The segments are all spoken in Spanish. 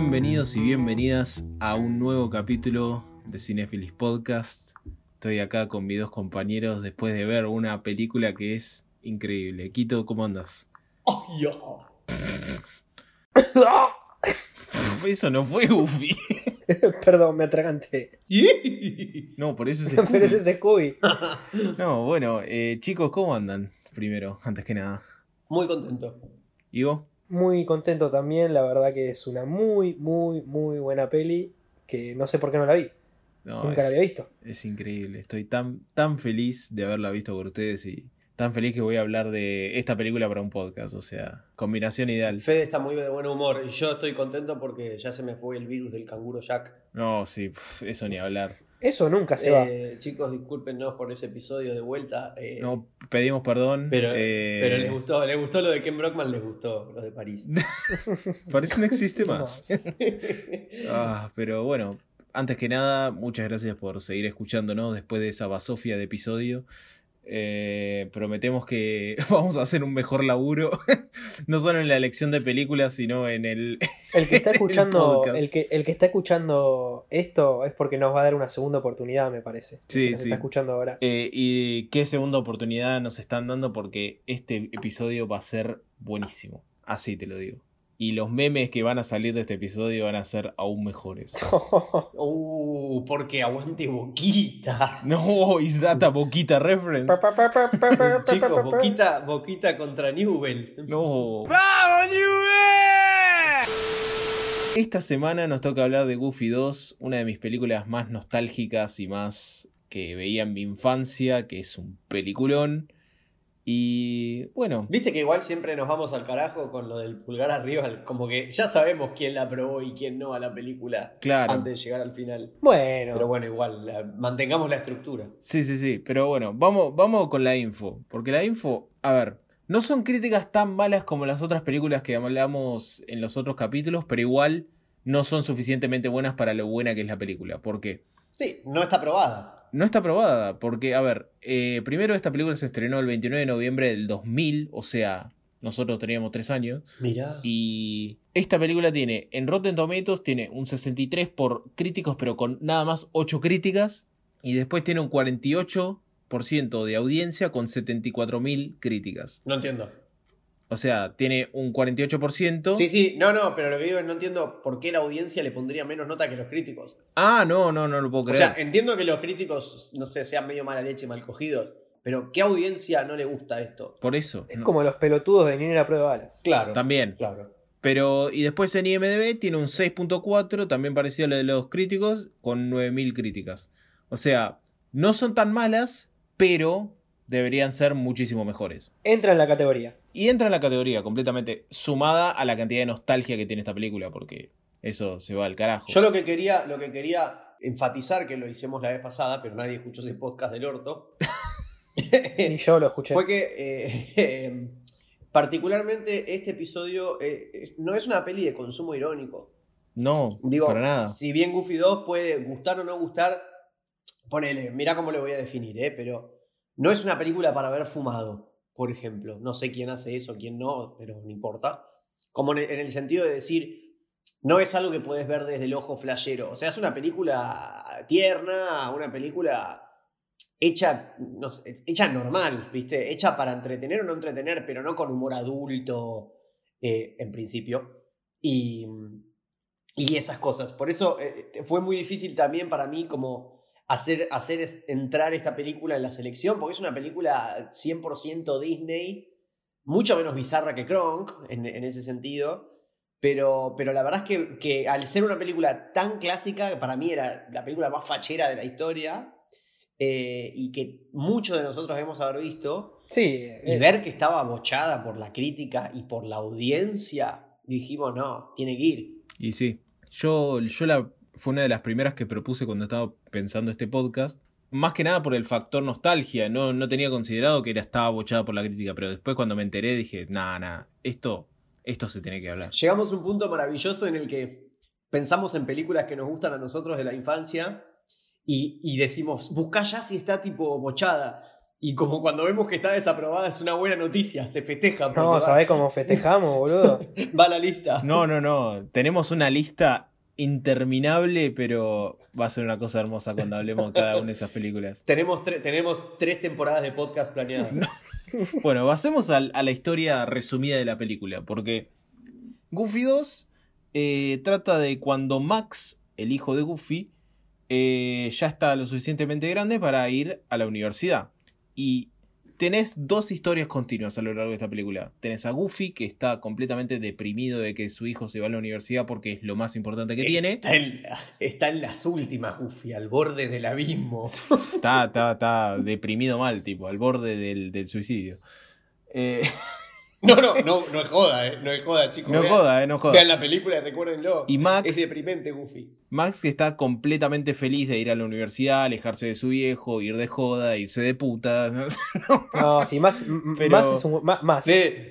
Bienvenidos y bienvenidas a un nuevo capítulo de Cinefilis Podcast. Estoy acá con mis dos compañeros después de ver una película que es increíble. Quito, ¿cómo andas? ¡Oh, yo! Eso no fue Goofy. Perdón, me atraganté. No, por eso es Pero ese es Scooby. No, bueno, eh, chicos, ¿cómo andan? Primero, antes que nada. Muy contento. ¿Y vos? Muy contento también, la verdad que es una muy, muy, muy buena peli que no sé por qué no la vi. No, Nunca la había visto. Es increíble. Estoy tan, tan feliz de haberla visto por ustedes y tan feliz que voy a hablar de esta película para un podcast. O sea, combinación ideal. Fede está muy de buen humor y yo estoy contento porque ya se me fue el virus del canguro Jack. No, sí, eso ni hablar. Eso nunca se va. Eh, chicos, discúlpenos por ese episodio de vuelta. eh, No, pedimos perdón. pero, eh, pero les gustó, les gustó lo de Ken Brockman, les gustó lo de París. Parece que no existe No más. Ah, pero bueno, antes que nada, muchas gracias por seguir escuchándonos después de esa basofia de episodio. Eh, prometemos que vamos a hacer un mejor laburo, no solo en la elección de películas, sino en el... El que está escuchando, el que, el que está escuchando esto es porque nos va a dar una segunda oportunidad, me parece. Sí, que nos sí. está escuchando ahora. Eh, y qué segunda oportunidad nos están dando porque este episodio va a ser buenísimo, así te lo digo. Y los memes que van a salir de este episodio van a ser aún mejores. Uh, porque aguante boquita. No, is that a Boquita reference? Chicos, boquita, boquita contra Newell. No. Esta semana nos toca hablar de Goofy 2, una de mis películas más nostálgicas y más que veía en mi infancia, que es un peliculón. Y bueno, Viste que igual siempre nos vamos al carajo con lo del pulgar arriba, como que ya sabemos quién la aprobó y quién no a la película claro. antes de llegar al final. Bueno, Pero bueno, igual, la- mantengamos la estructura. Sí, sí, sí. Pero bueno, vamos, vamos con la info. Porque la info, a ver, no son críticas tan malas como las otras películas que hablamos en los otros capítulos, pero igual no son suficientemente buenas para lo buena que es la película. ¿Por qué? Sí, no está aprobada. No está aprobada, porque, a ver, eh, primero esta película se estrenó el 29 de noviembre del 2000, o sea, nosotros teníamos tres años, Mirá. y esta película tiene, en Rotten Tomatoes, tiene un 63 por críticos, pero con nada más 8 críticas, y después tiene un 48% de audiencia con 74.000 críticas. No entiendo. O sea, tiene un 48%. Sí, sí, no, no, pero lo que digo es no entiendo por qué la audiencia le pondría menos nota que los críticos. Ah, no, no, no lo puedo O creer. sea, entiendo que los críticos, no sé, sean medio mala leche, mal cogidos, pero ¿qué audiencia no le gusta esto? Por eso. es no. como los pelotudos de Nina Prueba de Balas. Claro. También. Claro. Pero, y después en IMDB tiene un 6.4, también parecido a lo de los críticos, con 9.000 críticas. O sea, no son tan malas, pero deberían ser muchísimo mejores. Entra en la categoría. Y entra en la categoría completamente sumada a la cantidad de nostalgia que tiene esta película, porque eso se va al carajo. Yo lo que quería, lo que quería enfatizar, que lo hicimos la vez pasada, pero nadie escuchó ese podcast del orto, Ni yo lo escuché. fue que eh, eh, particularmente este episodio eh, eh, no es una peli de consumo irónico. No, Digo, para nada. si bien Goofy 2 puede gustar o no gustar, ponele, mirá cómo le voy a definir, ¿eh? pero no es una película para haber fumado, por ejemplo. No sé quién hace eso, quién no, pero no importa. Como en el- en el sentido de decir, no es algo que puedes ver desde el ojo flashero. O sea, es una película tierna, una película hecha, no hecha normal, ¿viste? Hecha para entretener o no entretener, pero no con humor adulto, eh, en principio. Y, y esas cosas. Por eso eh, fue muy difícil también para mí como hacer, hacer entrar esta película en la selección, porque es una película 100% Disney, mucho menos bizarra que Kronk en, en ese sentido. Pero, pero la verdad es que, que al ser una película tan clásica, que para mí era la película más fachera de la historia, eh, y que muchos de nosotros hemos haber visto, Sí, y eh, ver que estaba bochada por la crítica y por la audiencia, dijimos, no, tiene que ir. Y sí, yo, yo la, fue una de las primeras que propuse cuando estaba pensando este podcast. Más que nada por el factor nostalgia. No, no tenía considerado que era, estaba bochada por la crítica, pero después cuando me enteré dije, nada, nada, esto, esto se tiene que hablar. Llegamos a un punto maravilloso en el que pensamos en películas que nos gustan a nosotros de la infancia y, y decimos, busca ya si está tipo bochada. Y como cuando vemos que está desaprobada es una buena noticia, se festeja. No, ¿sabés cómo festejamos, boludo? Va la lista. No, no, no. Tenemos una lista interminable, pero va a ser una cosa hermosa cuando hablemos de cada una de esas películas. Tenemos, tre- tenemos tres temporadas de podcast planeadas. Bueno, pasemos a, la historia resumida de la película, porque Goofy 2 eh, trata de cuando Max, el hijo de Goofy, eh, ya está lo suficientemente grande para ir a la universidad. Y tenés dos historias continuas a lo largo de esta película. Tenés a Goofy, que está completamente deprimido de que su hijo se va a la universidad porque es lo más importante que tiene. Está en, está en las últimas, Goofy, al borde del abismo. Está, está, está deprimido mal, tipo, al borde del, del suicidio. Eh, No, no, no, no es joda, eh. No es joda, chicos. no Vean- joda, eh, no joda. Vean la película y recuérdenlo. Y Max, Es deprimente, Goofy. Max que está completamente feliz de ir a la universidad, alejarse de su viejo, ir de joda, irse de puta. ¿no? No, sí, más, Pero- más es un. Más.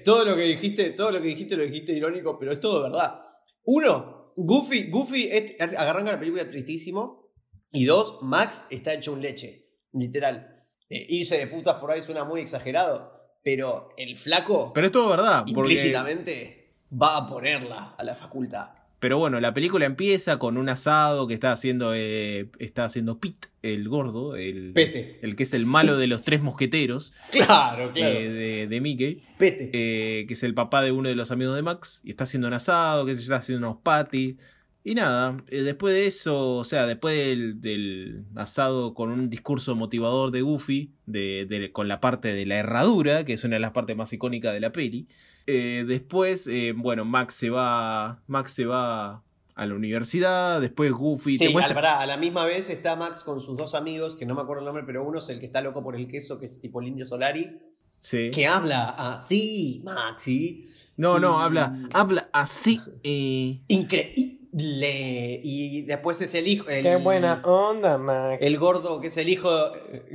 todo lo que dijiste, todo lo que dijiste lo dijiste irónico, pero es todo verdad. Uno, Goofy, Goofy es- arranca la película tristísimo. Y dos, Max está hecho un leche. Literal. Eh, irse de putas por ahí suena muy exagerado. Pero el flaco, Pero es todo verdad. Porque, implícitamente, va a ponerla a la facultad. pero bueno, la película empieza con un asado que está haciendo, eh, está haciendo Pete, el gordo, el, Pete. el que es el malo de los tres mosqueteros Claro, claro. eh, de, de Mickey. Pete. eh, que es el papá de uno de los amigos de Max, y está haciendo un asado, que se está haciendo unos patties. Y nada, eh, después de eso, o sea, después del, del asado con un discurso motivador de Goofy, de, de- con la parte de la herradura, que es una de las partes más icónicas de la peli. eh, después, eh, bueno, Max se va. Max se va a la universidad. Después Goofy Sí, te muestra. al- pará, a la misma vez está Max con sus dos amigos, que no me acuerdo el nombre, pero uno es el que está loco por el queso, que es tipo el indio Solari, Sí. que habla así, Maxi. No, no, y- habla, habla así. eh, Increíble. Y después es el hijo. El, Qué buena onda, Max. El gordo, que es el hijo.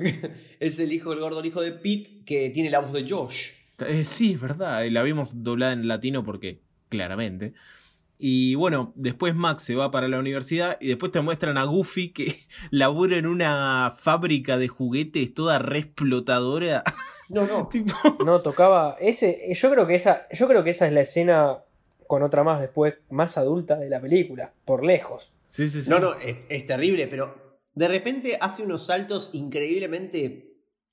es el hijo, el gordo, el hijo de Pete, que tiene la voz de Josh. Eh, sí, es verdad. La vimos doblada en latino porque, claramente. Y bueno, después Max se va para la universidad y después te muestran a Goofy que labura en una fábrica de juguetes toda re explotadora. No, no. Tipo, No tocaba. Ese, yo creo que esa, yo creo que esa es la escena con otra más después, más adulta de la película, por lejos. sí, sí, sí. No, no, es, es terrible, pero de repente hace unos saltos increíblemente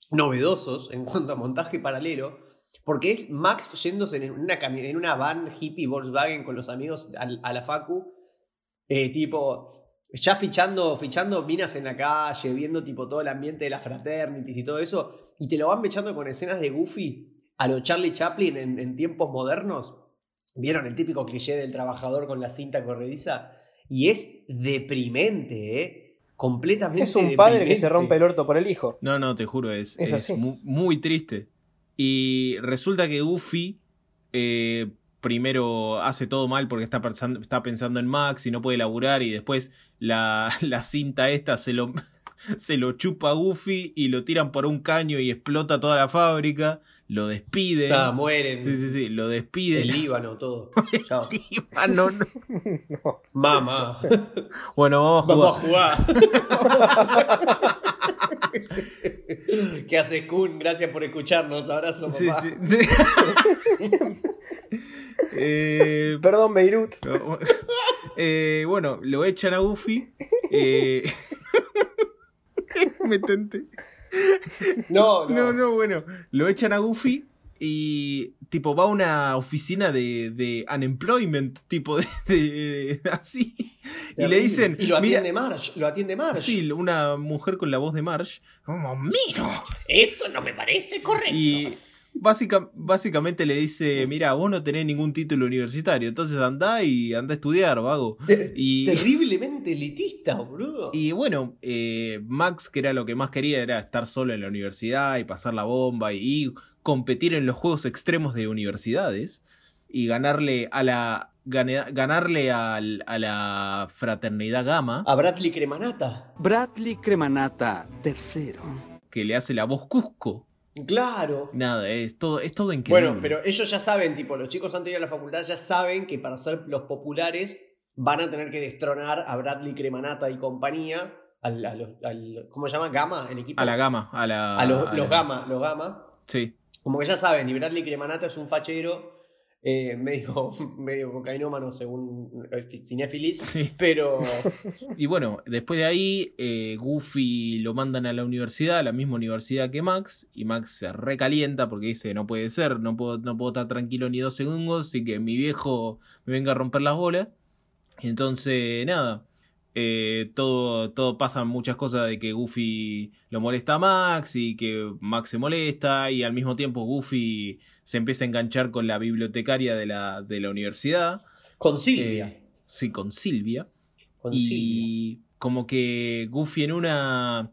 novedosos en cuanto a montaje paralelo, porque es Max yéndose en una, en una van hippie Volkswagen con los amigos al- a, la Facu, eh, tipo, ya fichando, fichando minas en la calle, viendo tipo todo el ambiente de las fraternities y todo eso, y te lo van mechando con escenas de Goofy a lo Charlie Chaplin en, en tiempos modernos. ¿Vieron el típico cliché del trabajador con la cinta corrediza? Y es deprimente, ¿eh? Completamente Es un padre que se rompe el orto por el hijo. No, no, te juro, es, Es es muy, triste. Y resulta que Goofy eh, primero hace todo mal porque está pensando, está pensando en Max y no puede laburar y después la, la cinta esta se lo, se lo chupa a Goofy y lo tiran por un caño y explota toda la fábrica, lo despiden. Ah, mueren. Sí, sí, sí, lo despiden. El Líbano, todo. Chao. Ah, no, no. No. Mamá. Bueno, vamos a Vamos jugar. a jugar. ¿Qué haces, Kun? Gracias por escucharnos. Abrazo, papá. Sí, sí. Eh, Perdón, Beirut. Eh, bueno, lo echan a Goofy. eh, Me tenté. No, no. No, no, bueno. Lo echan a Goofy y tipo va a una oficina de, de unemployment, tipo de, de- así. Y le dicen. Y lo atiende Marge. Lo atiende Marge. Sí, una mujer con la voz de Marge. Como, miro. Eso no me parece correcto. Y básica- básicamente le dice, mira, vos no tenés ningún título universitario, entonces andá y anda a estudiar, vago. Y, Terriblemente elitista, boludo. y bueno, eh, Max, que era lo que más quería, era estar solo en la universidad y pasar la bomba y, y competir en los juegos extremos de universidades y ganarle a la gane- ganarle al- a la fraternidad Gama, A Bradley Cremanata. Bradley Cremanata, tercero. que le hace la voz Cusco. Claro. Nada, es todo, es todo increíble. Bueno, pero ellos ya saben, tipo, los chicos antes de ir a la facultad ya saben que para ser los populares van a tener que destronar a Bradley Cremanata y compañía al, al- ¿cómo se llama? Gama, el equipo. A la gama, a la. A los, a los la- Gama, los Gama. Sí. Como que ya saben, y Bradley Cremanata es un fachero eh, medio, medio cocainómano según este, cinéfilis, Sí. pero Y bueno, después de ahí, eh, Goofy lo mandan a la universidad, a la misma universidad que Max, y Max se recalienta porque dice, no puede ser, no puedo, no puedo estar tranquilo ni dos segundos, así que mi viejo me venga a romper las bolas. Y entonces, nada, eh, todo, todo pasan muchas cosas de que Goofy lo molesta a Max y que Max se molesta y al mismo tiempo Goofy se empieza a enganchar con la bibliotecaria de la, de la universidad. con Silvia. Eh, sí, con Silvia. con Silvia. Y como que Goofy en una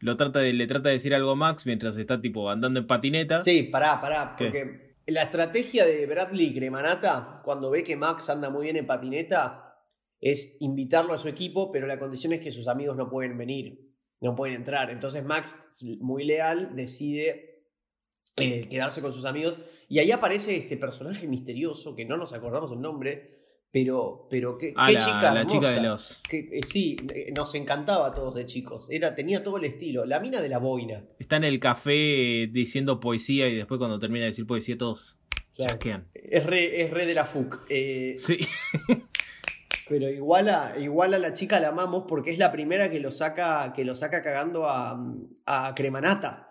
lo trata de, le trata de decir algo a Max mientras está tipo andando en patineta. Sí, pará, pará, ¿Qué? porque la estrategia de Bradley Cremanata, cuando ve que Max anda muy bien en patineta, es invitarlo a su equipo, pero la condición es que sus amigos no pueden venir, no pueden entrar. Entonces Max, muy leal, decide eh, quedarse con sus amigos. Y ahí aparece este personaje misterioso, que no nos acordamos el nombre, pero, pero qué, Ah, qué la, chica la chica de los. Que, eh, sí, eh, nos encantaba a todos de chicos. Era, tenía todo el estilo. La mina de la boina. Está en el café diciendo poesía y después cuando termina de decir poesía todos Claro. chasquean. Es re, es re de la FUC. Eh, Sí. Pero igual a, igual a la chica la amamos porque es la primera que lo saca, que lo saca cagando a, a Cremanata.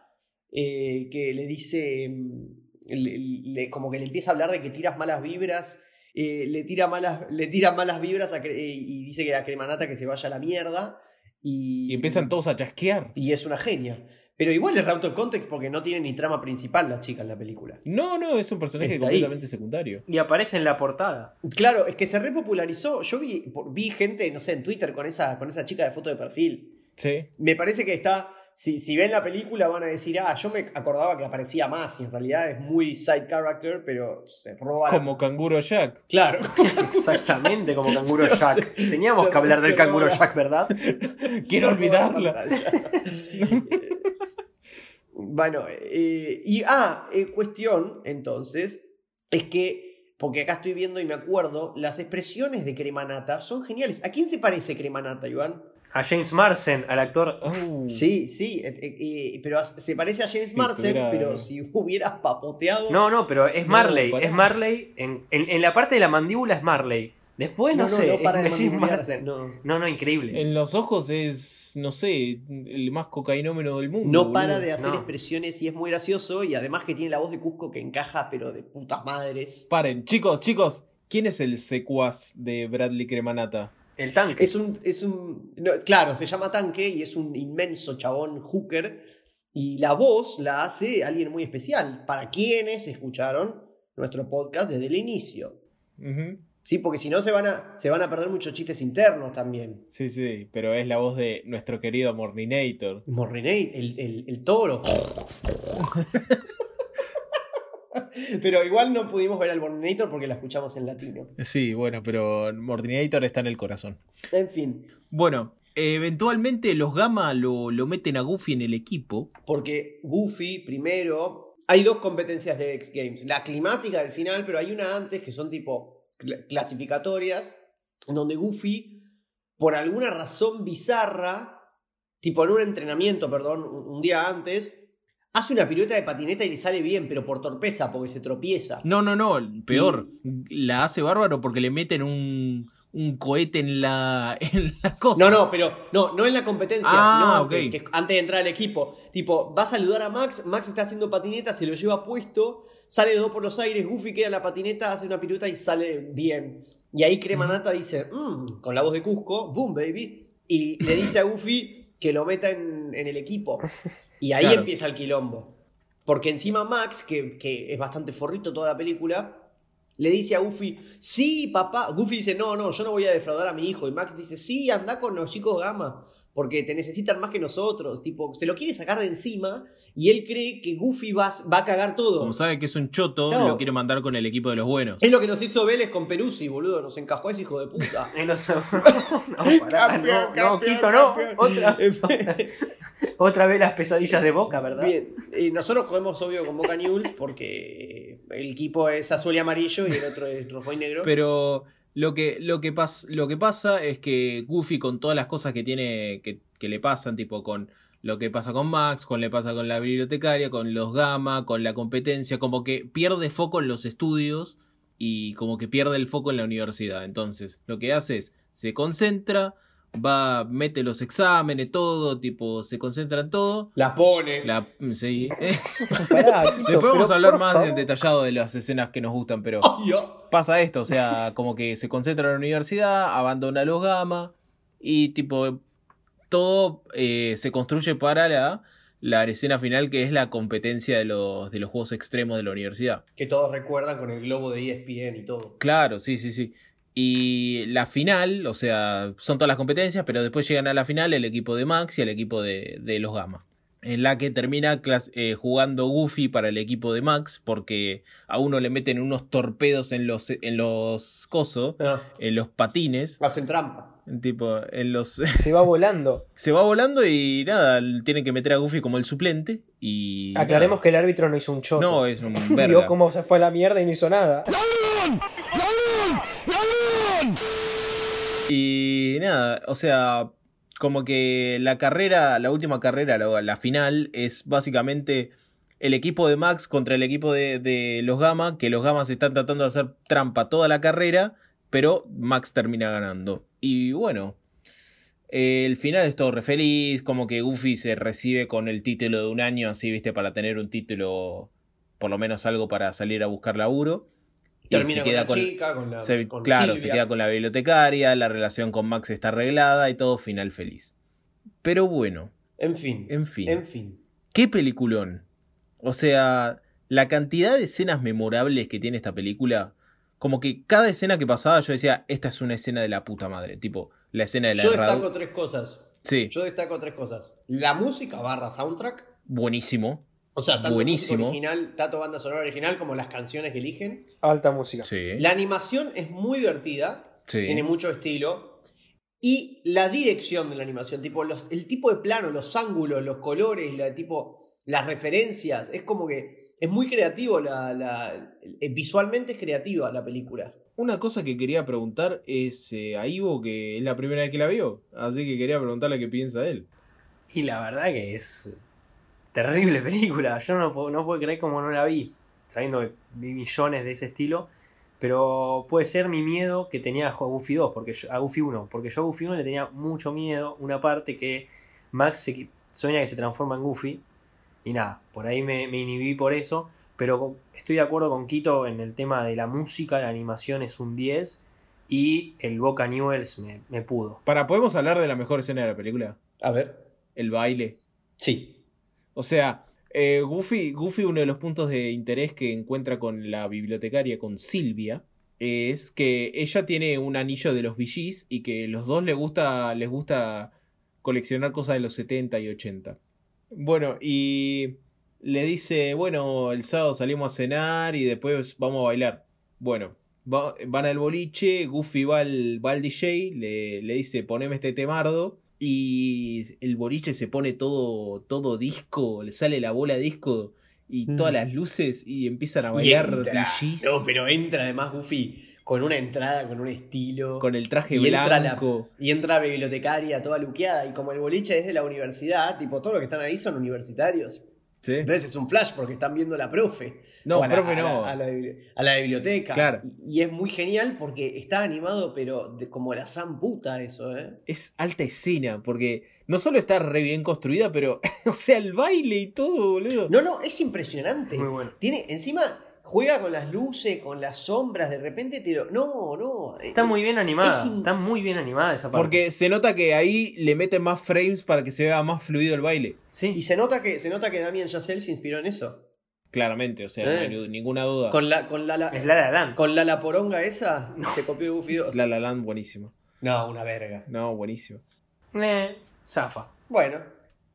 Eh, que le dice. mm, le- le- como que le empieza a hablar de que tiras malas vibras. eh, le, tira malas, le tira malas vibras a eh, y dice que a Cremanata que se vaya a la mierda. Y, Y empiezan todos a chasquear. Y es una genia. Pero igual es out of context porque no tiene ni trama principal la chica en la película. No, no, es un personaje Está ahí. completamente secundario. Y aparece en la portada. Claro, es que se repopularizó. Yo vi, gente, no sé, en Twitter con esa, con esa chica de foto de perfil. Sí. Me parece que está. Si, si ven la película van a decir, ah, yo me acordaba que aparecía más y en realidad es muy side character, pero se roba. la- Como Canguro Jack. Claro. Exactamente como Canguro Jack. Teníamos Se- que hablar del Canguro roba. Jack, ¿verdad? Quiero Se roba olvidarla. Bueno, eh, y. Ah, eh, cuestión, entonces, es que. Porque acá estoy viendo y me acuerdo, las expresiones de Cremanata son geniales. ¿A quién se parece Cremanata, Iván? A James Marsden, al actor. Oh. Sí, sí, eh, eh, pero se parece a James Sí, Marsden, tuviera- pero si hubieras papoteado. No, no, pero es No, Marley. es Marley. En, en- en la parte de la mandíbula es Marley. Después no, sé, para es de. No, No, no, increíble. En los ojos es, no sé, el más cocainómeno del mundo. No para boludo. de hacer No. expresiones y es muy gracioso. Y además que tiene la voz de Cusco que encaja, pero de putas madres. Paren, chicos, chicos. ¿Quién es el secuaz de Bradley Cremanata? El tanque. Es un. Es un no, claro, se llama Tanque y es un inmenso chabón hooker. Y la voz la hace alguien muy especial. Para quienes escucharon nuestro podcast desde el inicio. Sí, porque si no se van a, se van a perder muchos chistes internos también. Sí, sí, pero es la voz de nuestro querido Morninator. Morrinate, el, el, el toro. Pero igual no pudimos ver al Morninator porque la escuchamos en latino. Sí, bueno, pero Morninator está en el corazón. En fin, Bueno, eventualmente los Gamma lo, lo meten a Goofy en el equipo. porque Goofy primero. Hay dos competencias de X Games. La climática del final, pero hay una antes que son tipo clasificatorias. Donde Goofy, por alguna razón bizarra, tipo en un entrenamiento, perdón, un un día antes, hace una pirueta de patineta y le sale bien, pero por torpeza, porque se tropieza. No, no, no, peor. La hace bárbaro porque le meten un, un cohete en la, en la cosa. No, no, pero no, no en la competencia, Ah, sino antes, ok. que es antes de entrar al equipo. Tipo, va a saludar a Max, Max está haciendo patineta, se lo lleva puesto, sale los dos por los aires, Goofy queda en la patineta, hace una pirueta y sale bien. Y ahí Cremanata dice, "Mm", con la voz de Cusco, boom, baby, y le dice a Goofy que lo meta en, en el equipo. Y ahí Claro. empieza el quilombo. Porque encima Max, que, que es bastante forrito toda la película, le dice a Goofy, sí, papá. Goofy dice, no, no, yo no voy a defraudar a mi hijo. Y Max dice, sí, anda con los chicos Gamma, porque te necesitan más que nosotros. Tipo, se lo quiere sacar de encima y él cree que Goofy va, va a cagar todo. Como sabe que es un choto, No. lo quiere mandar con el equipo de los buenos. Es lo que nos hizo Vélez con Peruzzi, boludo. Nos encajó ese hijo de puta. Eh, no, no, pará, Campeón, no, no, campeón, Quito, no. campeón. Otra, otra vez las pesadillas de boca, ¿verdad? Bien, y nosotros jugamos obvio con Boca News porque el equipo es azul y amarillo y el otro es rojo y negro. Pero Lo que, lo, que lo que pasa es que Goofy con todas las cosas que tiene, que, que le pasan, tipo con lo que pasa con Max, con le pasa con la bibliotecaria, con los Gamma, con la competencia, como que pierde foco en los estudios y como que pierde el foco en la universidad. Entonces, lo que hace es, se concentra, va, mete los exámenes, todo, tipo, se concentra en todo. La pone. La, sí. Pará, Quito, Después vamos pero a hablar más favor. en detallado de las escenas que nos gustan, pero pasa esto, o sea, como que se concentra en la universidad, abandona los gamma y tipo todo eh, se construye para la, la escena final que es la competencia de los, de los juegos extremos de la universidad. Que todos recuerdan con el globo de ESPN y todo. Claro, sí, sí, sí. Y la final, o sea, son todas las competencias, pero después llegan a la final el equipo de Max y el equipo de, de los Gamma. En la que termina eh, jugando Goofy para el equipo de Max, porque a uno le meten unos torpedos en los, en los cosos, Ah, en los patines, hacen trampa. tipo, en los... Se va volando. se va volando y nada, tienen que meter a Goofy como el suplente y... Aclaremos nada. que el árbitro no hizo un choto. No, es un Vio verga. cómo se fue a la mierda y no hizo nada. Y nada, o sea, como que la carrera, la última carrera, la, final, es básicamente el equipo de Max contra el equipo de, los Gamma, que los Gammas están tratando de hacer trampa toda la carrera, pero Max termina ganando. Y bueno, el final es todo re feliz, como que Goofy se recibe con el título de un año, así, viste, para tener un título, por lo menos algo para salir a buscar laburo. Termina se con queda la chica, con la. se- con claro, Silvia. se queda con la bibliotecaria, la relación con Max está arreglada y todo final feliz. Pero bueno, En fin. en fin. En fin. ¿Qué peliculón? O sea, la cantidad de escenas memorables que tiene esta película, como que cada escena que pasaba yo decía, esta es una escena de la puta madre, tipo la escena de la Yo destaco tres cosas. Sí, Yo destaco tres cosas. La música barra soundtrack. buenísimo. O sea, tanto Buenísimo. original, tanto banda sonora original como las canciones que eligen. Alta música. Sí. La animación es muy divertida. sí. Tiene mucho estilo. Y la dirección de la animación, tipo los- el tipo de plano, los ángulos, los colores, la, tipo, las referencias, es como que es muy creativo, la, la- eh, visualmente es creativa la película. Una cosa que quería preguntar es eh, a Ivo, que es la primera vez que la vio, así que quería preguntarle qué piensa él. Y la verdad que es terrible película. Yo no, puedo- no puedo creer como no la vi, sabiendo que vi millones de ese estilo. Pero puede ser mi miedo que tenía a Goofy 2, porque yo- a Goofy 1, porque yo a Goofy 1 le tenía mucho miedo. Una parte que Max se, sueña que se transforma en Goofy. Y nada, por ahí me, me inhibí por eso. Pero estoy de acuerdo con Quito en el tema de la música, la animación es un 10. Y el Boca Newells me, me pudo. Para, ¿podemos hablar de la mejor escena de la película? A ver. El baile. Sí. O sea, eh, Goofy, Goofy, uno de los puntos de interés que encuentra con la bibliotecaria, con Silvia, es que ella tiene un anillo de los VGs y que los dos les gusta, les gusta coleccionar cosas de los 70 y 80. Bueno, y le dice, bueno, el sábado salimos a cenar y después vamos a bailar. Bueno, va- van al boliche, Goofy va al, va al DJ, le, le dice, poneme este temardo. Y el boliche se pone todo, todo disco, le sale la bola disco y Mm. todas las luces y empiezan a bailar No, pero entra además Goofy con una entrada, con un estilo. con el traje y entra la- blanco. Y entra la bibliotecaria toda luqueada. Y como el boliche es de la universidad, tipo, todos los que están ahí son universitarios. ¿Sí? Entonces es un flash porque están viendo a la profe. No, a la, profe a la- no. A la, bibli- a la biblioteca. Claro. Y, y es muy genial porque está animado, pero de- como la san puta eso, ¿eh? Es alta escena, porque no solo está re bien construida, pero, o sea, el baile y todo, boludo. No, no, es impresionante. Muy bueno. Tiene, encima, juega con las luces, con las sombras, de repente te lo. No, no. Está muy bien animada. Es in- Está muy bien animada esa parte. Porque se nota que ahí le meten más frames para que se vea más fluido el baile. Y Sí. se nota que, se nota que Damien Chazelle se inspiró en eso. Claramente, o sea, no hay Eh. ni- ninguna duda. Con la, con la, la- Es La La Land. con la, la poronga esa, se copió Goofy 2. La La Land, buenísimo. No, una verga. No, buenísimo. Eh, zafa. Bueno,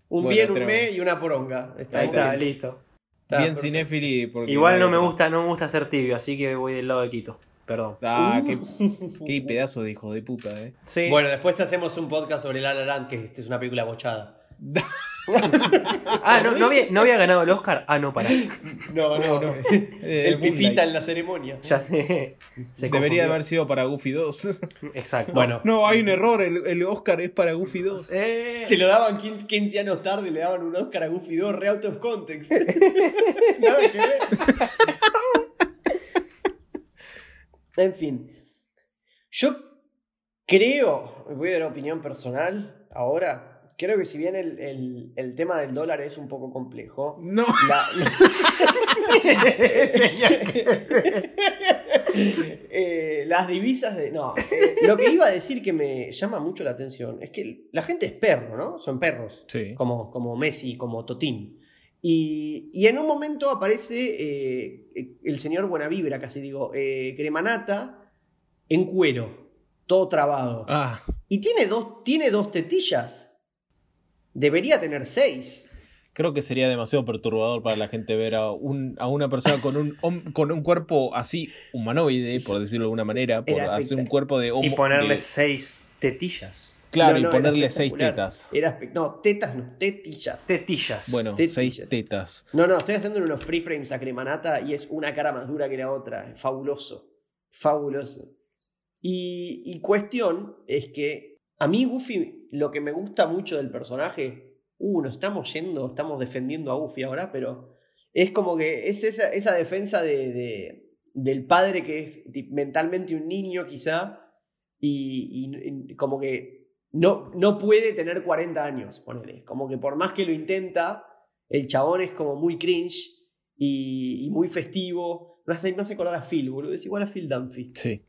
un Bueno, bien, un me y una poronga. Está Ahí está. listo. Está bien cinéfili. porque Igual no me gusta, no me gusta ser tibio, así que voy del lado de Quito. Perdón. Ah, qué, qué pedazo de hijo de puta, eh. Sí. Bueno, después hacemos un podcast sobre La La Land, que esta es una película bochada. Ah, ¿no, no, había, no había ganado el Oscar. Ah, no, para. No, no, no. Eh, El pipita en la ceremonia. Ya sé. Se Debería haber sido para Goofy 2. Exacto. Bueno. no, hay un error. El, el Oscar es para Goofy 2. Eh, Se lo daban 15, 15 años tarde, le daban un Oscar a Goofy 2, re out of context. Nada que ver. en fin. Yo creo, voy a dar opinión personal ahora, creo que si bien el, el- el tema del dólar es un poco complejo, No. la- Eh, las divisas de. No, eh, lo que iba a decir que me llama mucho la atención es que la gente es perro, ¿no? Son perros. Sí. Como, como Messi, como Totín. Y, y en un momento aparece eh, el señor Buenavibra, casi digo, Cremanata, en cuero, todo trabado. Ah, Y tiene dos, tiene dos tetillas. Debería tener seis. creo que sería demasiado perturbador para la gente ver a, un, a una persona con un, con un cuerpo así humanoide, por decirlo de alguna manera, por Era hacer un cuerpo de y homo- ponerle de- seis tetillas. Claro, No, y no, ponerle seis tetas. Era no, tetas no, tetillas. Tetillas. Bueno, Tetillas. seis tetas. No, no, estoy haciendo unos free frames a Cremanata y es una cara más dura que la otra. Fabuloso. Fabuloso. Y, y cuestión es que a mí Goofy lo que me gusta mucho del personaje, uh, nos estamos yendo, estamos defendiendo a Goofy ahora, pero es como que es esa, esa defensa de, de- del padre que es mentalmente un niño quizá y, y- y como que no, no puede tener 40 años, ponele. Como que por más que lo intenta, el chabón es como muy cringe y, y muy festivo. Me hace, me hace acordar a Phil, boludo. Es igual a Phil Dunphy. Sí.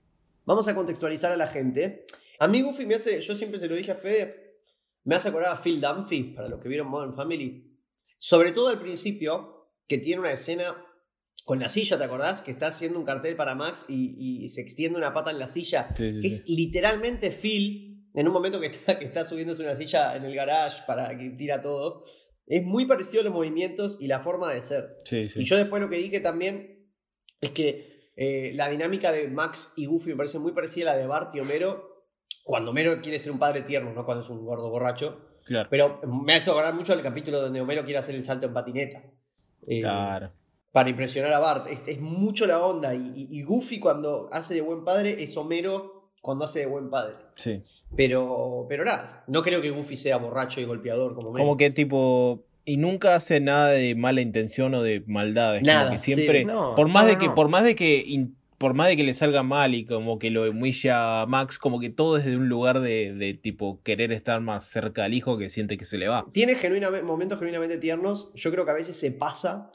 Vamos a contextualizar a la gente. A mí Goofy me hace, yo siempre se lo dije a Fede, me hace acordar a Phil Dunphy, para los que vieron Modern Family. Sobre todo al principio, que tiene una escena con la silla, ¿te acordás? Que está haciendo un cartel para Max y, y se extiende una pata en la silla. Sí, sí, Que sí. es literalmente Phil, en un momento que está, que está subiéndose una silla en el garage para que tira todo. Es muy parecido a los movimientos y la forma de ser. Y yo después lo que dije también es que eh, la dinámica de Max y Goofy me parece muy parecida a la de Bart y Homero. Cuando Homero quiere ser un padre tierno, no cuando es un gordo borracho. Claro. Pero me hace acordar mucho el capítulo donde Homero quiere hacer el salto en patineta. Eh, Claro. Para impresionar a Bart. Es, es mucho la onda. Y, y- y Goofy cuando hace de buen padre es Homero cuando hace de buen padre. Sí. Pero, pero nada, no creo que Goofy sea borracho y golpeador como Homero. Como que tipo. Y nunca hace nada de mala intención o de maldad. Es Nada, como que sí. siempre. No, por más no, de no, que, no. por más de que. in- por más de que le salga mal y como que lo humilla a Max, como que todo es de un lugar de, tipo querer estar más cerca al hijo que siente que se le va. Tiene genuinamente, momentos genuinamente tiernos. Yo creo que a veces se pasa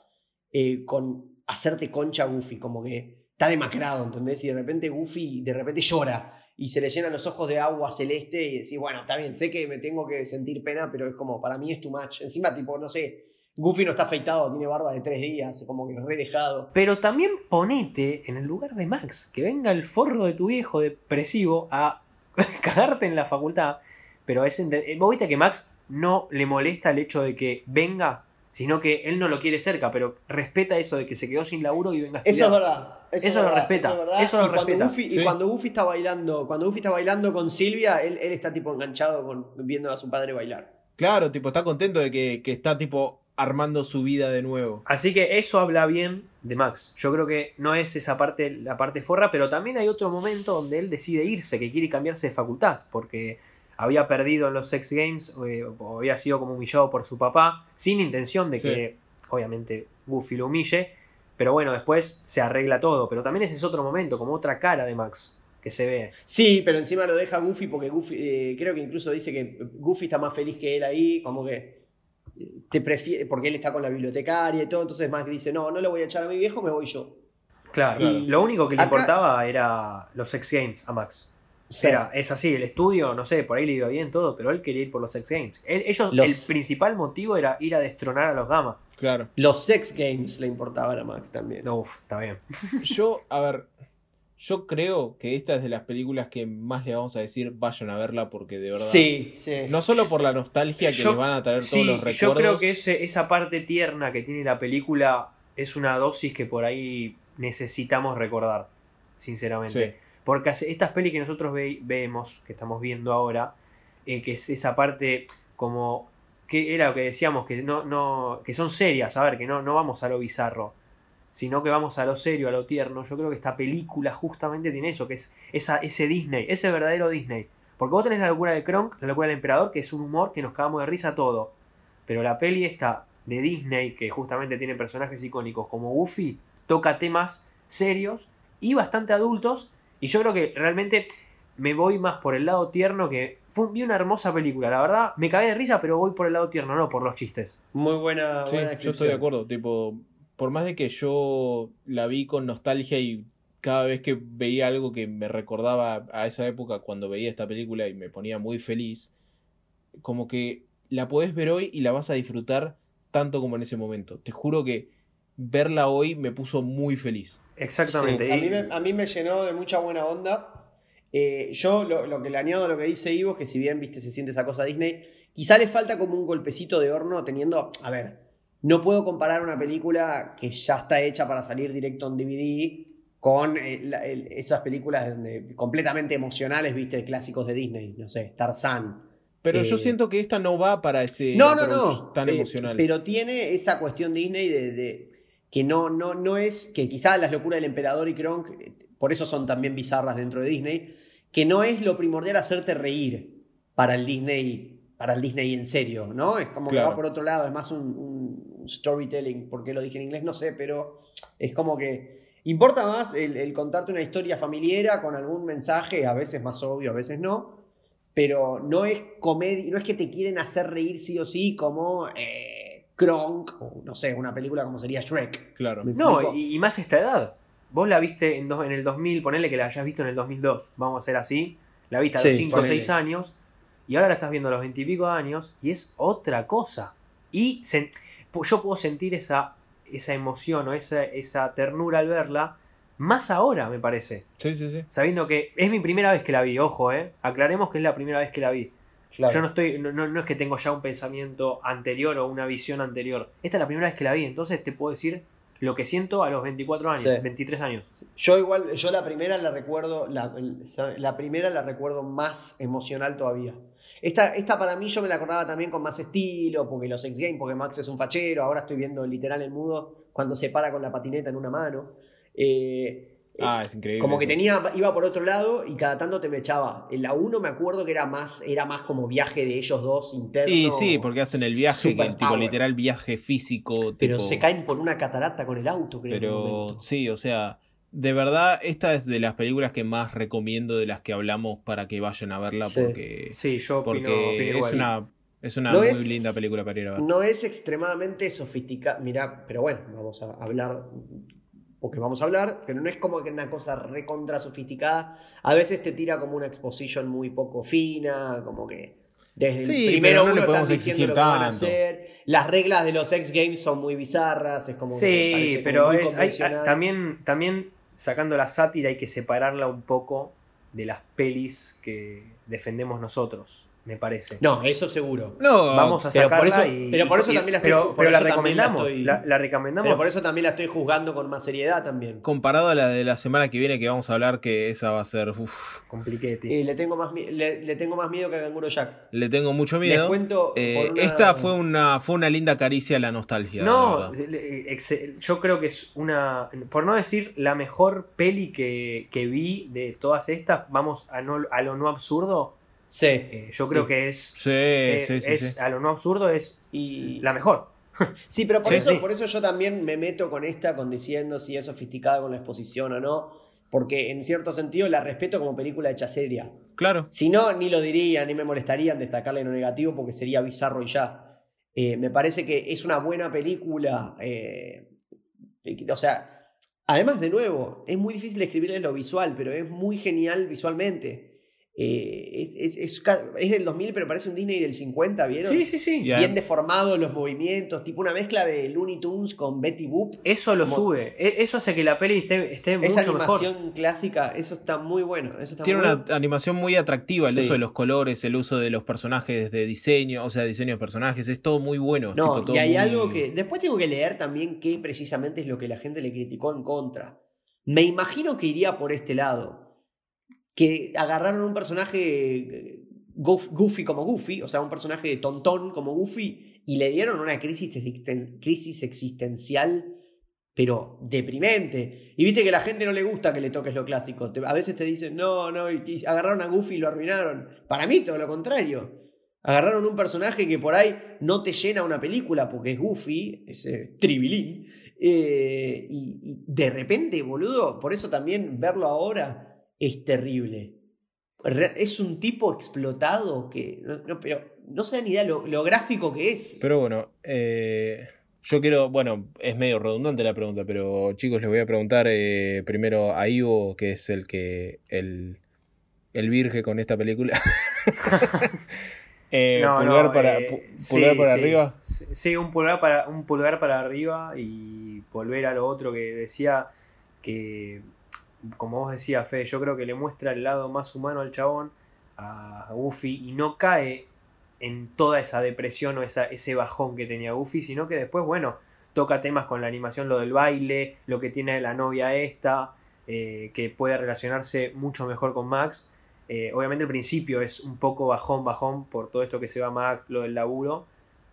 eh, con hacerte concha Goofy, como que está demacrado, ¿entendés? Y de repente Goofy de repente llora y se le llenan los ojos de agua celeste y decís, bueno, está bien, sé que me tengo que sentir pena, pero es como, para mí es too much. Encima, tipo, no sé, Goofy no está afeitado, tiene barba de tres días, como que re dejado. Pero también ponete en el lugar de Max, que venga el forro de tu viejo depresivo a cagarte en la facultad. Pero es ente- eh, vos viste que Max no le molesta el hecho de que venga, sino que él no lo quiere cerca, pero respeta eso de que se quedó sin laburo y venga a Eso estudiar. es verdad. Eso es lo respeta, es verdad. eso lo y cuando respeta. Goofy, y cuando Goofy está bailando, cuando Goofy está bailando con Silvia, él, él está tipo enganchado con viendo a su padre bailar. Claro, tipo, está contento de que, que está tipo armando su vida de nuevo. Así que eso habla bien de Max. Yo creo que no es esa parte, la parte forra, pero también hay otro momento donde él decide irse, que quiere cambiarse de facultad, porque había perdido en los Sex Games, eh, o había sido como humillado por su papá, sin intención de Sí. que, obviamente, Goofy lo humille, pero bueno, después se arregla todo. Pero también ese es otro momento, como otra cara de Max, que se ve. Sí, pero encima lo deja Goofy porque Goofy, eh, creo que incluso dice que Goofy está más feliz que él ahí, como que te prefiere, porque él está con la bibliotecaria y todo, entonces Max dice, no, no le voy a echar a mi viejo, me voy yo. Claro, lo único que le Acá- importaba era los Sex Games a Max. Era, es así, el estudio, no sé, por ahí le iba bien todo, pero él quería ir por los Sex Games. Él- ellos, Los- el principal motivo era ir a destronar a los Gama. Claro. los sex games le importaban a Max también. No, uf, está bien. Yo, a ver, yo creo que esta es de las películas que más le vamos a decir vayan a verla porque de verdad. Sí, sí. No solo por la nostalgia que Yo- les van a traer todos los recuerdos. yo creo que ese- esa parte tierna que tiene la película es una dosis que por ahí necesitamos recordar, sinceramente. Sí. Porque estas pelis que nosotros ve- vemos, que estamos viendo ahora, eh, que es esa parte como que era lo que decíamos, que, no, no, que son serias, a ver, que no, no vamos a lo bizarro, sino que vamos a lo serio, a lo tierno. Yo creo que esta película justamente tiene eso, que es esa, ese Disney, ese verdadero Disney. Porque vos tenés la locura de Kronk, la locura del emperador, que es un humor que nos cagamos de risa todo. Pero la peli esta de Disney, que justamente tiene personajes icónicos como Goofy, toca temas serios y bastante adultos. Y yo creo que realmente me voy más por el lado tierno que fue vi una hermosa película, la verdad, me cagué de risa, pero voy por el lado tierno, no por los chistes. Muy buena, Sí, buena yo estoy de acuerdo. Tipo, por más de que yo la vi con nostalgia y cada vez que veía algo que me recordaba a esa época cuando veía esta película y me ponía muy feliz, como que la podés ver hoy y la vas a disfrutar tanto como en ese momento. Te juro que verla hoy me puso muy feliz. Exactamente. Sí, a, mí me, a mí me llenó de mucha buena onda. Eh, yo lo, lo que le añado a lo que dice Ivo, que si bien viste se siente esa cosa Disney, quizá le falta como un golpecito de horno teniendo, a ver, no puedo comparar una película que ya está hecha para salir directo en DVD con eh, el- esas películas completamente emocionales, viste, clásicos de Disney, no sé, Tarzán. Pero yo Eh, siento que esta no va para ese No, no, no. tan eh, emocional. Pero tiene esa cuestión Disney de, de- que no, no, no es, que quizás las locuras del emperador y Kronk, por eso son también bizarras dentro de Disney, que no es lo primordial hacerte reír para el Disney, para el Disney en serio, ¿no? Es como que va por otro lado, es más un, un storytelling, porque lo dije en inglés, no sé, pero es como que importa más el, el contarte una historia familiar con algún mensaje, a veces más obvio, a veces no, pero no es comedia, no es que te quieren hacer reír sí o sí como eh, Kronk o no sé, una película como sería Shrek. Claro. ¿Me No, y, y más esta edad. Vos la viste en, dos- en el 2000, ponele que la hayas visto en el 2002, vamos a hacer así. La viste a los Sí, 5 o ponele. 6 años y ahora la estás viendo a los 20 y pico años y es otra cosa. Y pu- yo puedo sentir esa, esa emoción o esa, esa ternura al verla más ahora, me parece. Sí, sí, sí. Sabiendo que es mi primera vez que la vi, ojo, eh. Aclaremos que es la primera vez que la vi. Claro. Yo no estoy, no, no- no es que tengo ya un pensamiento anterior o una visión anterior. Esta es la primera vez que la vi, entonces te puedo decir lo que siento a los 24 años, Sí. 23 años. Yo igual, yo la primera la recuerdo, la, la primera la recuerdo más emocional todavía. Esta, esta para mí yo me la acordaba también con más estilo, porque los X Games, porque Max es un fachero, ahora estoy viendo literal el mudo cuando se para con la patineta en una mano. Eh, Ah, es increíble. Como que tenía, iba por otro lado y cada tanto te me echaba. En la 1 me acuerdo que era más, era más como viaje de ellos dos interno. Y sí, porque hacen el viaje, que, tipo literal viaje físico. Pero tipo- se caen por una catarata con el auto, creo. Pero momento. sí, o sea, de verdad, esta es de las películas que más recomiendo de las que hablamos para que vayan a verla Sí. porque, Sí, yo opino, opino porque es igual. una, es una No muy es- linda película para ir a ver. No es extremadamente sofisticada. Mira, pero bueno, vamos a hablar. Porque vamos a hablar, pero no es como que una cosa recontra sofisticada. A veces te tira como una exposition muy poco fina, como que desde Sí, el primero no le uno están podemos diciendo lo que van a tanto. hacer. Las reglas de los X Games son muy bizarras, es como Sí, pero es, hay- también, también sacando la sátira hay que separarla un poco de las pelis que defendemos nosotros, me parece. No, eso seguro. No, Vamos a pero sacarla por eso- y, pero por eso y- también la estoy- pero, por pero la recomendamos, estoy- la, la recomendamos. Pero por eso también la estoy juzgando con más seriedad también. comparado a la de la semana que viene que vamos a hablar, que esa va a ser... uf, Compliquete. Eh, le, tengo más, le, le tengo más miedo que a Canguro Jack. le tengo mucho Les miedo. cuento. Eh, una- Esta fue una, fue una linda caricia a la nostalgia. No, yo creo que es una, por no decir la mejor peli que, que vi de todas estas, vamos a, no, a lo no absurdo, Sí. eh, yo Sí. creo que es, Sí, eh, sí, sí, es- sí. a lo no absurdo es Y... la mejor. Sí, pero por, Sí, eso, sí. por eso yo también me meto con esta, con diciendo si es sofisticada con la exposición o no. Porque en cierto sentido la respeto como película hecha seria. Claro. Si no, ni lo diría, ni me molestaría en destacarle lo negativo porque sería bizarro y ya. Eh, me parece que es una buena película. eh, o sea, además, de nuevo, es muy difícil describirles lo visual, pero es muy genial visualmente. Eh, es, es, es del 2000, pero parece un Disney del 50, ¿vieron? Sí, sí, sí. Ya. Bien deformados los movimientos, tipo una mezcla de Looney Tunes con Betty Boop. Eso lo Como- sube. E- Eso hace que la peli esté, esté Esa mucho mejor. animación clásica, eso está muy bueno. Eso está Tiene muy una bueno. animación muy atractiva, el Sí. uso de los colores, el uso de los personajes de diseño, o sea, diseño de personajes, es todo muy bueno. No, tipo, todo y hay muy- algo que. Después tengo que leer también qué precisamente es lo que la gente le criticó en contra. Me imagino que iría por este lado. Que agarraron un personaje eh, Goof- Goofy como Goofy, o sea, un personaje tontón como Goofy, y le dieron una crisis, crisis existencial, pero deprimente. Y viste que a la gente no le gusta que le toques lo clásico. A veces te dicen, no, no, y, y agarraron a Goofy y lo arruinaron. Para mí, todo lo contrario. Agarraron un personaje que por ahí no te llena una película porque es Goofy, ese tribilín. eh, y, y de repente, boludo, por eso también verlo ahora es terrible. Es un tipo explotado que. No, no, pero no se da ni idea lo, lo gráfico que es. Pero bueno, eh, yo quiero, bueno, es medio redundante la pregunta, pero chicos, les voy a preguntar eh, primero a Ivo, que es el que, el, el virge con esta película. Eh, No, pulgar no, para, eh, pu- sí, pulgar para sí. arriba. Sí, un pulgar para, un pulgar para arriba y volver a lo otro que decía que, como vos decías, Fede, yo creo que le muestra el lado más humano al chabón, a Goofy, y no cae en toda esa depresión o esa, ese bajón que tenía Goofy, sino que después, bueno, toca temas con la animación, lo del baile, lo que tiene la novia esta, eh, que puede relacionarse mucho mejor con Max. Eh, obviamente el principio es un poco bajón, bajón por todo esto que se va Max, lo del laburo,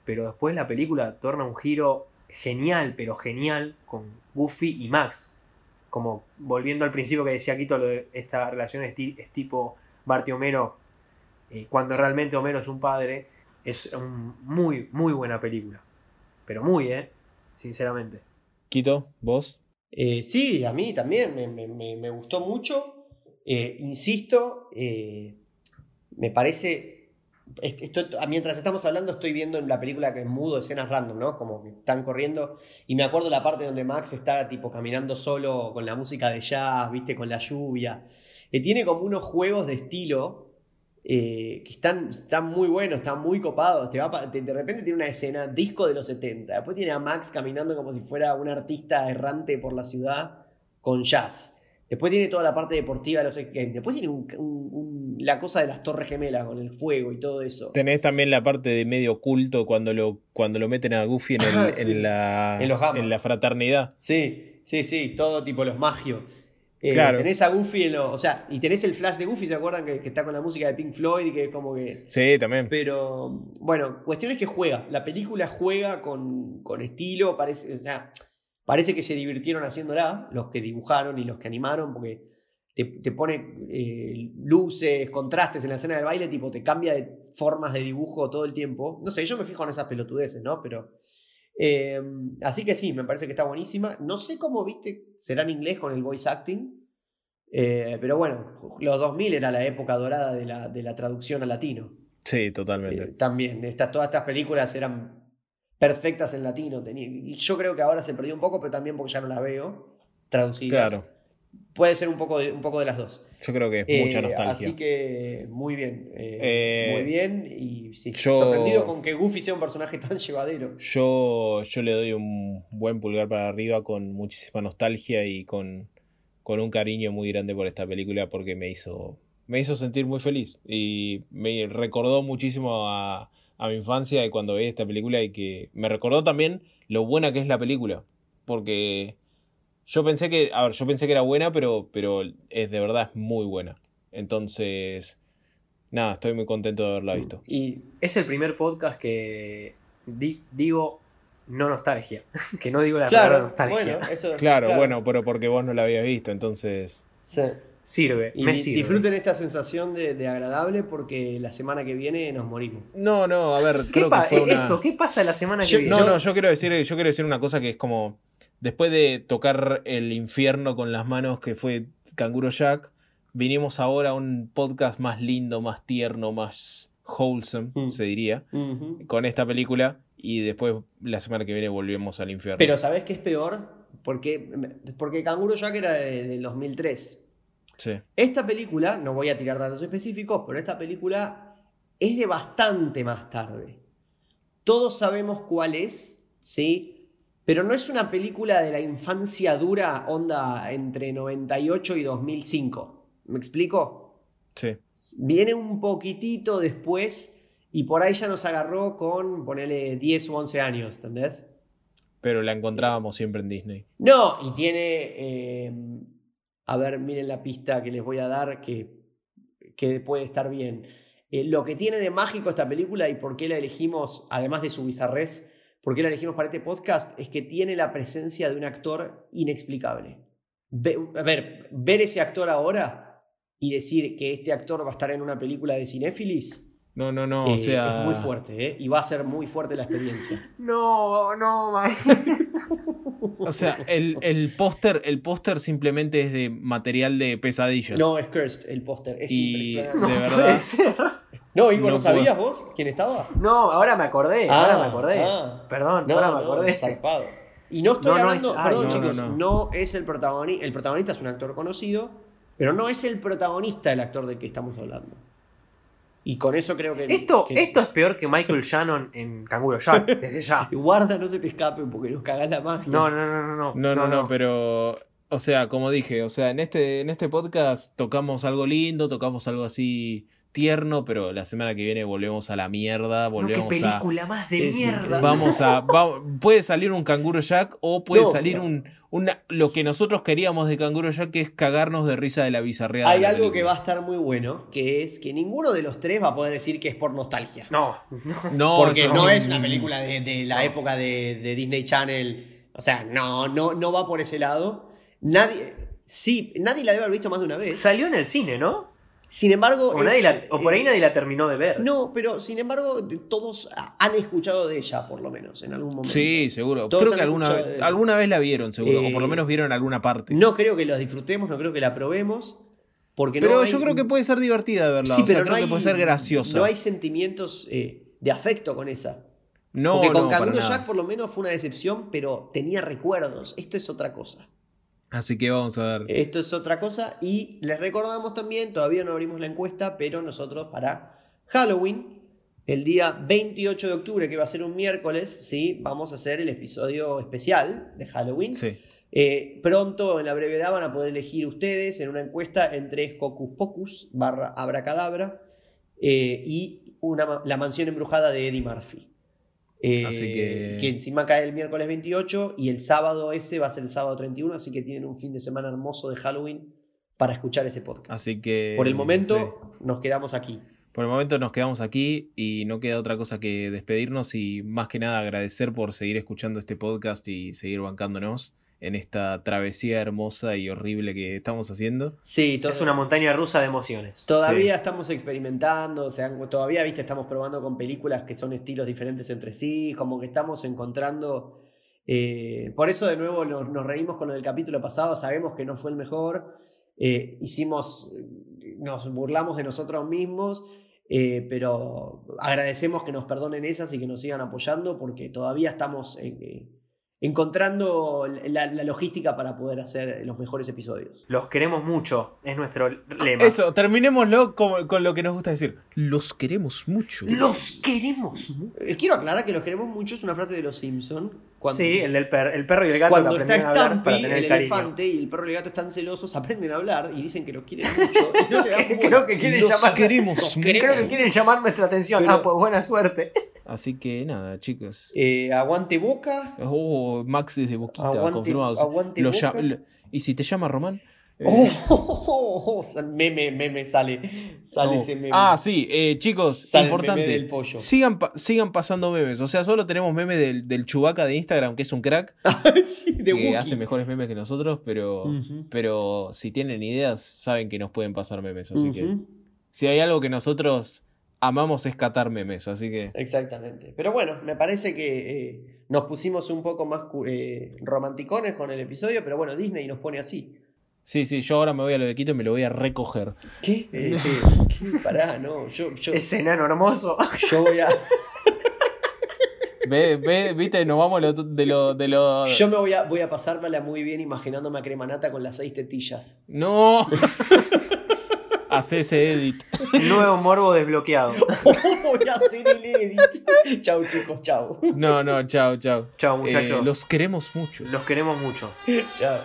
pero después la película torna un giro genial, pero genial con Goofy y Max. Como volviendo al principio que decía Quito, lo de esta relación es, ti- es tipo Bart y Homero, eh, cuando realmente Homero es un padre, es un muy, muy buena película. Pero muy, ¿eh? Sinceramente. Quito, vos. Eh, sí, a mí también me, me- me- me gustó mucho. Eh, insisto, eh, me parece. Estoy- mientras estamos hablando, estoy viendo en la película que es mudo escenas random, ¿no? Como están corriendo. Y me acuerdo la parte donde Max está tipo caminando solo con la música de jazz, ¿viste? Con la lluvia. Que tiene como unos juegos de estilo eh, que están, están muy buenos, están muy copados. Te va de repente tiene una escena disco de los 70. Después tiene a Max caminando como si fuera un artista errante por la ciudad con jazz. Después tiene toda la parte deportiva de los X Games. Después tiene un- un- un- la cosa de las Torres Gemelas con el fuego y todo eso. Tenés también la parte de medio oculto cuando lo, cuando lo meten a Goofy en, el- Ah, sí. en la, En los Gamma. en la fraternidad. Sí, sí, sí, todo tipo los magios. Eh, Claro. Tenés a Goofy en lo- O sea, y tenés el flash de Goofy, ¿se acuerdan? Que, que está con la música de Pink Floyd y que es como que. Sí, también. Pero bueno, cuestión es que juega. La película juega con, con estilo. Parece, o sea, parece que se divirtieron haciéndola, los que dibujaron y los que animaron, porque te, te pone eh, luces, contrastes en la escena del baile, tipo, te cambia de formas de dibujo todo el tiempo. No sé, yo me fijo en esas pelotudeces, ¿no? Pero. eh, así que sí, me parece que está buenísima. No sé cómo, viste, será en inglés con el voice acting. eh, pero bueno, los 2000 era la época dorada de la, de la traducción al latino. Sí, totalmente. Eh, también, estas, todas estas películas eran perfectas en latino. tenía- y yo creo que ahora se perdió un poco, pero también porque ya no las veo traducidas. claro. Puede ser un poco de, un poco de las dos. Yo creo que es Eh, mucha nostalgia. Así que muy bien. eh, Eh, muy bien. Y sí, yo- sorprendido con que Goofy sea un personaje tan llevadero. Yo, yo le doy un buen pulgar para arriba con muchísima nostalgia y con, con un cariño muy grande por esta película porque me hizo, me hizo sentir muy feliz y me recordó muchísimo a, a mi infancia de cuando veía esta película y que me recordó también lo buena que es la película porque yo pensé que, a ver, yo pensé que era buena pero, pero es de verdad es muy buena entonces nada, estoy muy contento de haberla visto. Y Es el primer podcast que di- digo no nostalgia. que no digo la claro, palabra nostalgia. bueno, eso, Claro, bueno, pero porque vos no la habías visto, entonces... sí. Sirve, Y me sirve. disfruten esta sensación de, de agradable porque la semana que viene nos morimos. No, no, a ver, ¿Qué, creo pa- que fue una... eso, ¿Qué pasa la semana que Yo- viene? No, no, yo quiero decir, yo quiero decir una cosa que es como después de tocar el infierno con las manos que fue Canguro Jack, vinimos ahora a un podcast más lindo, más tierno, más wholesome, Mm. se diría, con esta película y después la semana que viene volvemos al infierno. Pero ¿sabés qué es peor? Porque, porque Canguro Jack era de- del 2003. Sí. Esta película, no voy a tirar datos específicos, pero esta película es de bastante más tarde. Todos sabemos cuál es, ¿sí? Pero no es una película de la infancia dura, onda entre 98 y 2005. ¿Me explico? Sí. Viene un poquitito después y por ahí ya nos agarró con, ponele, 10 u 11 años, ¿entendés? Pero la encontrábamos siempre en Disney. No, y tiene. eh, a ver, miren la pista que les voy a dar que, que puede estar bien. eh, lo que tiene de mágico esta película y por qué la elegimos, además de su bizarrés, por qué la elegimos para este podcast, es que tiene la presencia de un actor inexplicable. Ve- a ver, ver ese actor ahora y decir que este actor va a estar en una película de cinéfilis No, no, no, eh, o sea. es muy fuerte, ¿eh? Y va a ser muy fuerte la experiencia. No, no, Mike. O sea, el, el póster, el póster simplemente es de material de pesadillas. No, es Cursed el póster, es Y- impresionante. No De verdad. puede ser. No, Igor, ¿no, no sabías vos quién estaba? No, ahora me acordé, Ah, ahora me acordé. ah. Perdón, No, ahora me no, acordé. zarpado. Y no estoy No, no hablando, es- ay, perdón no, chicos, no, no, no. es el protagonista, el protagonista es un actor conocido, pero no es el protagonista del actor del que estamos hablando. Y con eso creo que... Esto, que- esto es peor que Michael Shannon en Canguro Jack, desde ya. Guarda, no se te escape porque nos cagás la magia. No, no, no, no, no. No, no, no, pero. O sea, como dije, o sea, en este, en este podcast tocamos algo lindo, tocamos algo así tierno, pero la semana que viene volvemos a la mierda, No, qué volvemos a. película más de Es mierda. Vamos a. va- puede salir un canguro Jack o puede No, salir pero- un. Una, lo que nosotros queríamos de Canguro Jack, que es cagarnos de risa de la bizarreada. Hay la algo que va a película. estar muy bueno, que es que ninguno de los tres va a poder decir que es por nostalgia. No, no. No, Porque no es una película de, de la No. época de, de Disney Channel. O sea, no, no, no va por ese lado. Nadie, sí, nadie la debe haber visto más de una vez. Salió en el cine, ¿no? Sin embargo. O, es- nadie la- o por ahí eh, nadie la terminó de ver. No, pero sin embargo, todos han escuchado de ella, por lo menos, en algún momento. Sí, seguro. Todos Creo que alguna, vez- de- alguna vez la vieron, seguro. Eh, o por lo menos vieron alguna parte. No creo que la disfrutemos, no creo que la probemos. Porque pero no hay- yo creo que puede ser divertida de verla. Sí, o sea, pero creo no que hay- puede ser graciosa. No hay sentimientos eh, de afecto con esa. no, Porque con no, Canguro. Jack por lo menos fue una decepción, pero tenía recuerdos. Esto es otra cosa. Así que vamos a ver. Esto es otra cosa. Y les recordamos también, todavía no abrimos la encuesta, pero nosotros para Halloween, el día 28 de octubre, que va a ser un miércoles, ¿sí? vamos a hacer el episodio especial de Halloween. Sí. Eh, pronto, en la brevedad, van a poder elegir ustedes en una encuesta entre Hocus Pocus barra Abracadabra eh, y una, la mansión embrujada de Eddie Murphy. Eh, Así que- encima cae el miércoles 28 y el sábado ese va a ser el sábado 31, así que tienen un fin de semana hermoso de Halloween para escuchar ese podcast. Así que. Por el momento sí. nos quedamos aquí. Por el momento nos quedamos aquí y no queda otra cosa que despedirnos y más que nada agradecer por seguir escuchando este podcast y seguir bancándonos en esta travesía hermosa y horrible que estamos haciendo. Sí, Es una montaña rusa de emociones. Todavía estamos experimentando, o sea, todavía, viste, estamos probando con películas que son estilos diferentes entre sí, como que estamos encontrando... eh, por eso de nuevo nos, nos reímos con lo del capítulo pasado, sabemos que no fue el mejor, eh, hicimos, nos burlamos de nosotros mismos, eh, pero agradecemos que nos perdonen esas y que nos sigan apoyando porque todavía estamos eh, encontrando la, la logística para poder hacer los mejores episodios. Los queremos mucho, es nuestro lema. Eso, terminémoslo con, con lo que nos gusta decir. Los queremos mucho. Los queremos mucho. Eh, Quiero aclarar que los queremos mucho, es una frase de los Simpson. Cuando, Sí, el del per- el perro y el gato cuando está aprendieron a hablar Stampy, el, cariño. elefante y el perro y el gato están celosos, aprenden a hablar y dicen que los quieren mucho. Creo que quieren Los llamar. queremos. Creo que quieren llamar nuestra atención. Pero- Ah, pues buena suerte. Así que nada, chicos. Eh, aguante boca. Oh, Max desde Boquita, Aguante- confirmado. aguante Lo Boca. lo- ¿Y si te llama Román? Eh, Oh, oh, oh, oh, meme, meme, sale. Sale no. ese meme. Ah, sí, eh, chicos, Sale el importante. meme del pollo. Sigan, pa- sigan pasando memes. O sea, solo tenemos meme del, del Chubaca de Instagram, que es un crack, sí, de que hace mejores memes que nosotros, pero, pero si tienen ideas, saben que nos pueden pasar memes. Así que si hay algo que nosotros amamos es catar memes. Así que Exactamente. Pero bueno, me parece que eh, nos pusimos un poco más eh, romanticones con el episodio, pero bueno, Disney nos pone así. sí, sí, yo ahora me voy a lo de Quito y me lo voy a recoger. ¿Qué? Eh, ¿Qué? Pará, no. Yo, yo, Ese enano hermoso. yo voy a. Ve, ve, viste, nos vamos de lo. De lo, de lo- Yo me voy a, voy a pasármela muy bien imaginándome a Cremanata con las seis tetillas. No. Hace ese edit. Nuevo morbo desbloqueado. voy a hacer el edit. chau, chicos, chau. No, no, chao, chao. Chao, muchachos. Eh, los queremos mucho. Los queremos mucho. Chao.